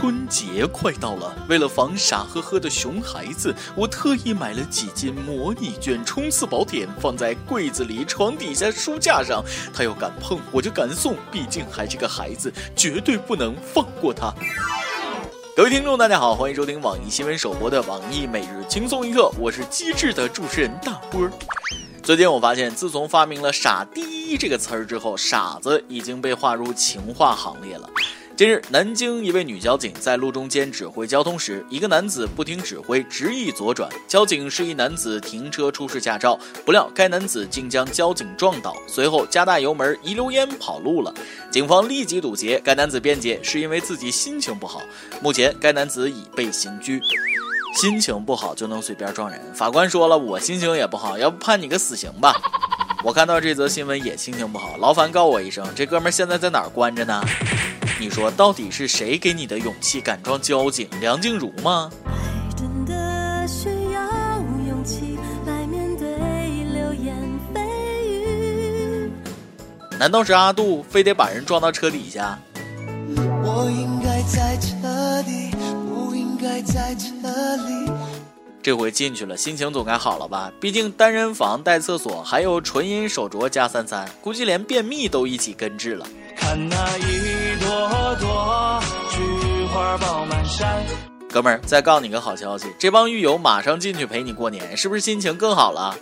春节快到了，为了防傻呵呵的熊孩子，我特意买了几斤模拟卷冲刺宝典，放在柜子里、床底下、书架上。他要敢碰，我就敢送，毕竟还是个孩子，绝对不能放过他。各位听众，大家好，欢迎收听网易新闻首播的网易每日轻松一刻，我是机智的主持人大波。最近我发现，自从发明了“傻逼”这个词儿之后，傻子已经被划入情话行列了。近日，南京一位女交警在路中间指挥交通时，一个男子不听指挥，执意左转。交警示意男子停车出示驾照，不料该男子竟将交警撞倒，随后加大油门，一溜烟跑路了。警方立即堵截，该男子辩解是因为自己心情不好。目前，该男子已被刑拘。心情不好就能随便撞人？法官说了，我心情也不好，要不判你个死刑吧？我看到这则新闻也心情不好，劳烦告我一声，这哥们现在在哪儿关着呢？你说到底是谁给你的勇气敢撞交警？梁静茹吗？难道是阿杜非得把人撞到车底下？我应该在车底，不应该在车里。这回进去了，心情总该好了吧？毕竟单人房带厕所，还有纯银手镯加三三，估计连便秘都一起根治了。看那一朵朵菊花爆满山。哥们儿，再告诉你个好消息，这帮狱友马上进去陪你过年，是不是心情更好了？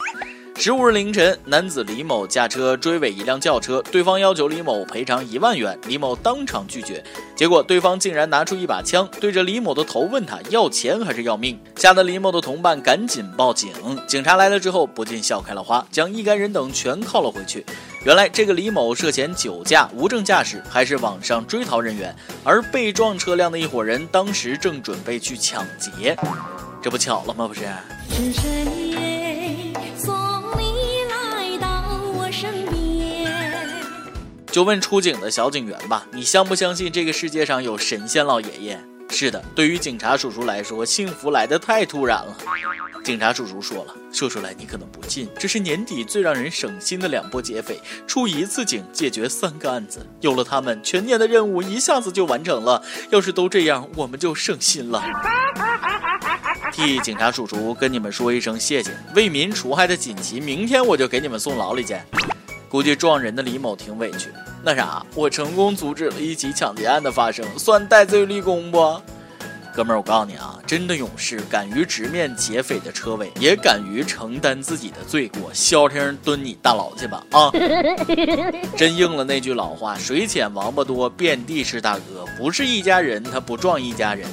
十五日凌晨，男子李某驾车追尾一辆轿车，对方要求李某赔偿一万元，李某当场拒绝。结果对方竟然拿出一把枪，对着李某的头问他要钱还是要命，吓得李某的同伴赶紧报警。警察来了之后，不禁笑开了花，将一干人等全铐了回去。原来这个李某涉嫌酒驾、无证驾驶，还是网上追逃人员，而被撞车辆的一伙人当时正准备去抢劫，这不巧了吗？不是。是谁送你来到我身边就问出警的小警员吧，你相不相信这个世界上有神仙老爷爷？是的，对于警察叔叔来说，幸福来得太突然了。警察叔叔说了，说出来你可能不信，这是年底最让人省心的两波劫匪，出一次警解决三个案子，有了他们，全年的任务一下子就完成了。要是都这样，我们就省心了。替警察叔叔跟你们说一声谢谢，为民除害的锦旗，明天我就给你们送牢里去。估计撞人的李某挺委屈。那啥，我成功阻止了一起抢劫案的发生，算戴罪立功不？哥们儿，我告诉你啊，真的勇士敢于直面劫匪的车尾，也敢于承担自己的罪过，消停蹲你大牢去吧！啊，真应了那句老话：水浅王八多，遍地是大哥。不是一家人，他不撞一家人。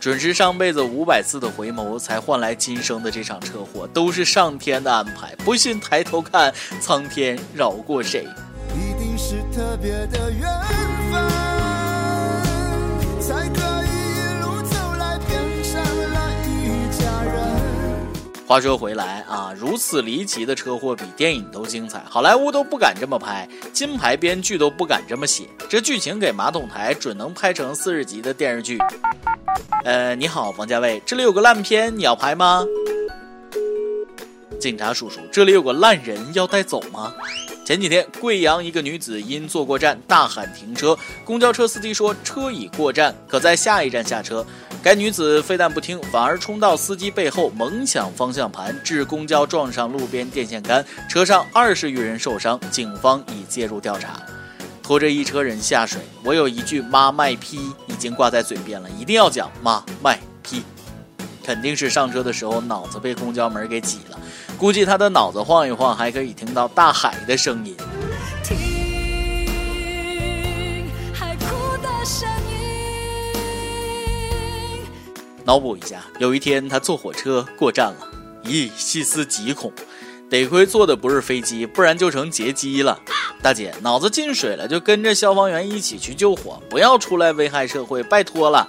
准是上辈子五百次的回眸，才换来今生的这场车祸，都是上天的安排。不信抬头看，苍天饶过谁？一定是特别的缘分，才可话说回来啊，如此离奇的车祸比电影都精彩，好莱坞都不敢这么拍，金牌编剧都不敢这么写，这剧情给马桶台准能拍成四十集的电视剧。呃，你好，王家卫，这里有个烂片，你要拍吗？警察叔叔，这里有个烂人要带走吗？前几天，贵阳一个女子因坐过站大喊停车，公交车司机说车已过站，可在下一站下车。该女子非但不听，反而冲到司机背后猛抢方向盘，致公交撞上路边电线杆，车上二十余人受伤，警方已介入调查。拖着一车人下水，我有一句妈卖批已经挂在嘴边了，一定要讲妈卖批。肯定是上车的时候脑子被公交门给挤了，估计他的脑子晃一晃，还可以听到大海的声音。脑补一下，有一天他坐火车过站了，咦，细思极恐，得亏坐的不是飞机，不然就成劫机了。大姐，脑子进水了就跟着消防员一起去救火，不要出来危害社会，拜托了。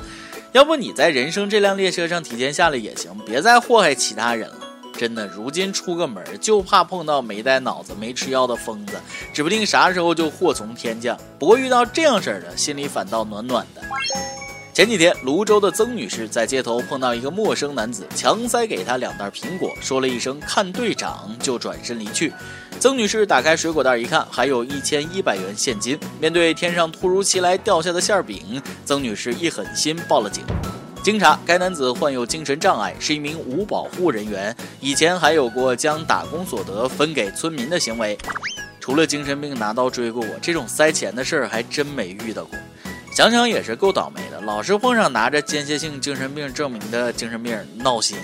要不你在人生这辆列车上提前下来也行，别再祸害其他人了。真的，如今出个门就怕碰到没带脑子、没吃药的疯子，指不定啥时候就祸从天降。不过遇到这样事儿的，心里反倒暖暖的。前几天，泸州的曾女士在街头碰到一个陌生男子，强塞给她两袋苹果，说了一声“看队长”，就转身离去。曾女士打开水果袋一看，还有一千一百元现金。面对天上突如其来掉下的馅饼，曾女士一狠心报了警。经查，该男子患有精神障碍，是一名无保护人员，以前还有过将打工所得分给村民的行为。除了精神病拿刀追过我，这种塞钱的事儿还真没遇到过。想想也是够倒霉的，老是碰上拿着间歇性精神病证明的精神病闹心。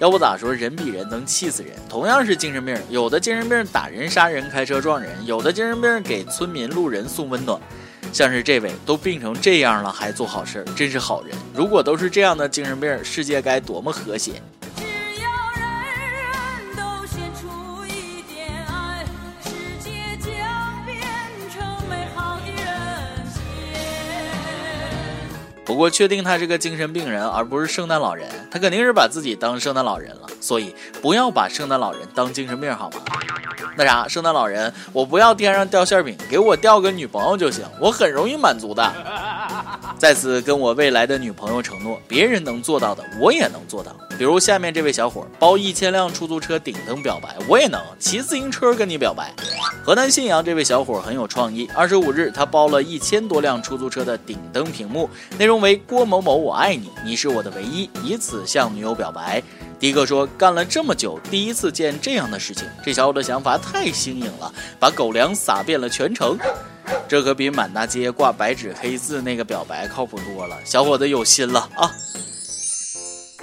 要不咋说人比人能气死人？同样是精神病，有的精神病打人杀人、开车撞人，有的精神病给村民路人送温暖。像是这位都病成这样了还做好事，真是好人。如果都是这样的精神病，世界该多么和谐！不过，确定他是个精神病人，而不是圣诞老人，他肯定是把自己当圣诞老人了。所以，不要把圣诞老人当精神病，好吗？那啥，圣诞老人，我不要天上掉馅饼，给我掉个女朋友就行，我很容易满足的。在此跟我未来的女朋友承诺，别人能做到的，我也能做到。比如下面这位小伙包一千辆出租车顶灯表白，我也能骑自行车跟你表白。河南信阳这位小伙很有创意，二十五日他包了一千多辆出租车的顶灯屏幕，内容为郭某某我爱你，你是我的唯一，以此向女友表白。迪哥说干了这么久，第一次见这样的事情，这小伙的想法太新颖了，把狗粮撒遍了全城。这可比满大街挂白纸黑字那个表白靠谱多了，小伙子有心了啊！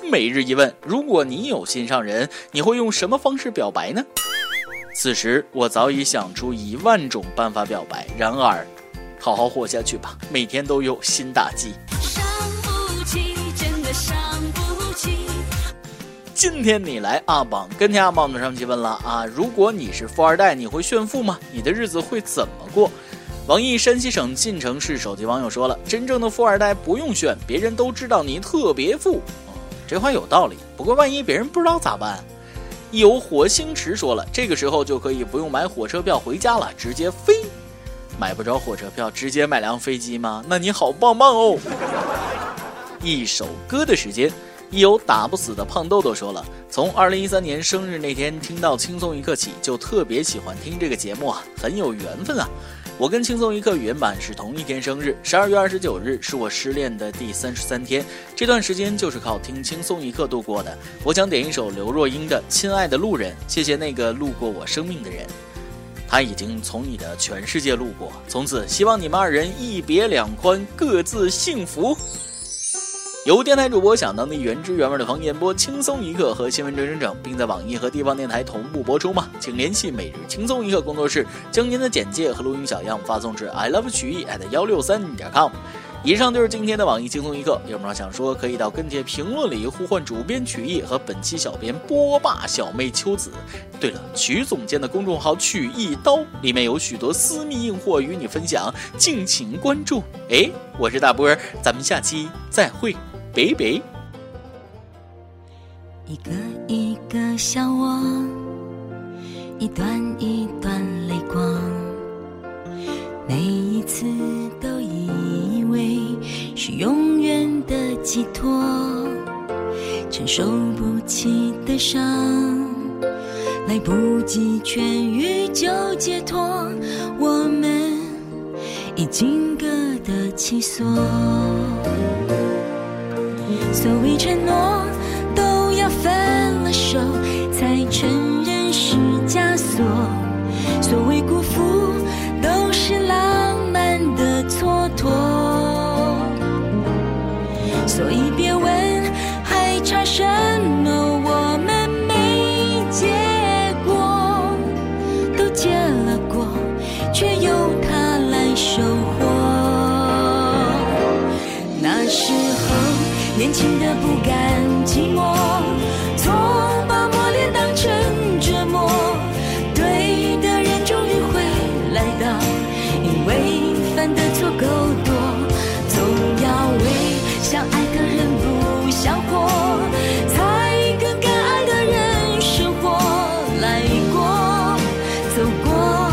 每日一问：如果你有心上人，你会用什么方式表白呢？此时我早已想出一万种办法表白，然而，好好活下去吧，每天都有新打击。今天你来阿榜，跟天阿榜的上期问了啊，如果你是富二代，你会炫富吗？你的日子会怎么过？网易山西省晋城市手机网友说了：“真正的富二代不用炫，别人都知道你特别富。”这话有道理。不过万一别人不知道咋办？有火星驰说了：“这个时候就可以不用买火车票回家了，直接飞。买不着火车票，直接买辆飞机吗？那你好棒棒哦！” 一首歌的时间。一有打不死的胖豆豆说了，从二零一三年生日那天听到轻松一刻起，就特别喜欢听这个节目啊，很有缘分啊。我跟轻松一刻原版是同一天生日，十二月二十九日是我失恋的第三十三天，这段时间就是靠听轻松一刻度过的。我想点一首刘若英的《亲爱的路人》，谢谢那个路过我生命的人，他已经从你的全世界路过，从此希望你们二人一别两宽，各自幸福。由电台主播想当地原汁原味的方言播轻松一刻和新闻整整整，并在网易和地方电台同步播出吗？请联系每日轻松一刻工作室，将您的简介和录音小样发送至 i love 曲艺 at 幺六三点 com。以上就是今天的网易轻松一刻，有什么想说可以到跟帖评论里呼唤主编曲艺和本期小编波霸小妹秋子。对了，曲总监的公众号曲一刀里面有许多私密硬货与你分享，敬请关注。哎，我是大波，咱们下期再会。baby。一个一个笑窝，一段一段泪光，每一次都以为是永远的寄托，承受不起的伤，来不及痊愈就解脱，我们已经各得其所。所谓承诺，年轻的不甘寂寞，总把磨练当成折磨。对的人终于会来到，因为犯的错够多。总要为想爱的人不想活，才跟敢爱的人生活来过。走过，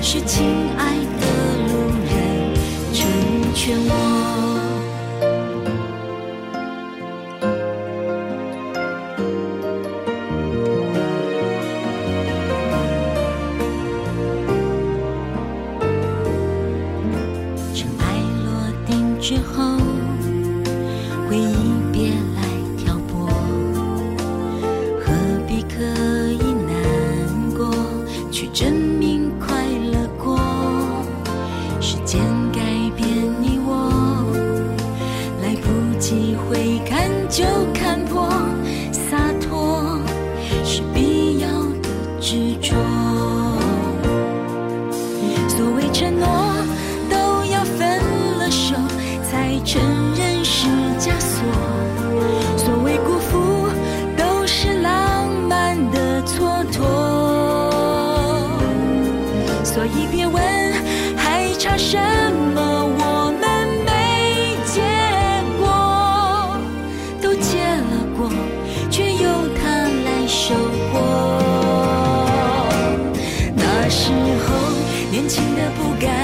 是亲爱的路人成全我。承认是枷锁所谓辜负都是浪漫的蹉跎所以别问还差什么我们没结果都结了果却由他来收获那时候年轻的不甘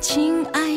亲爱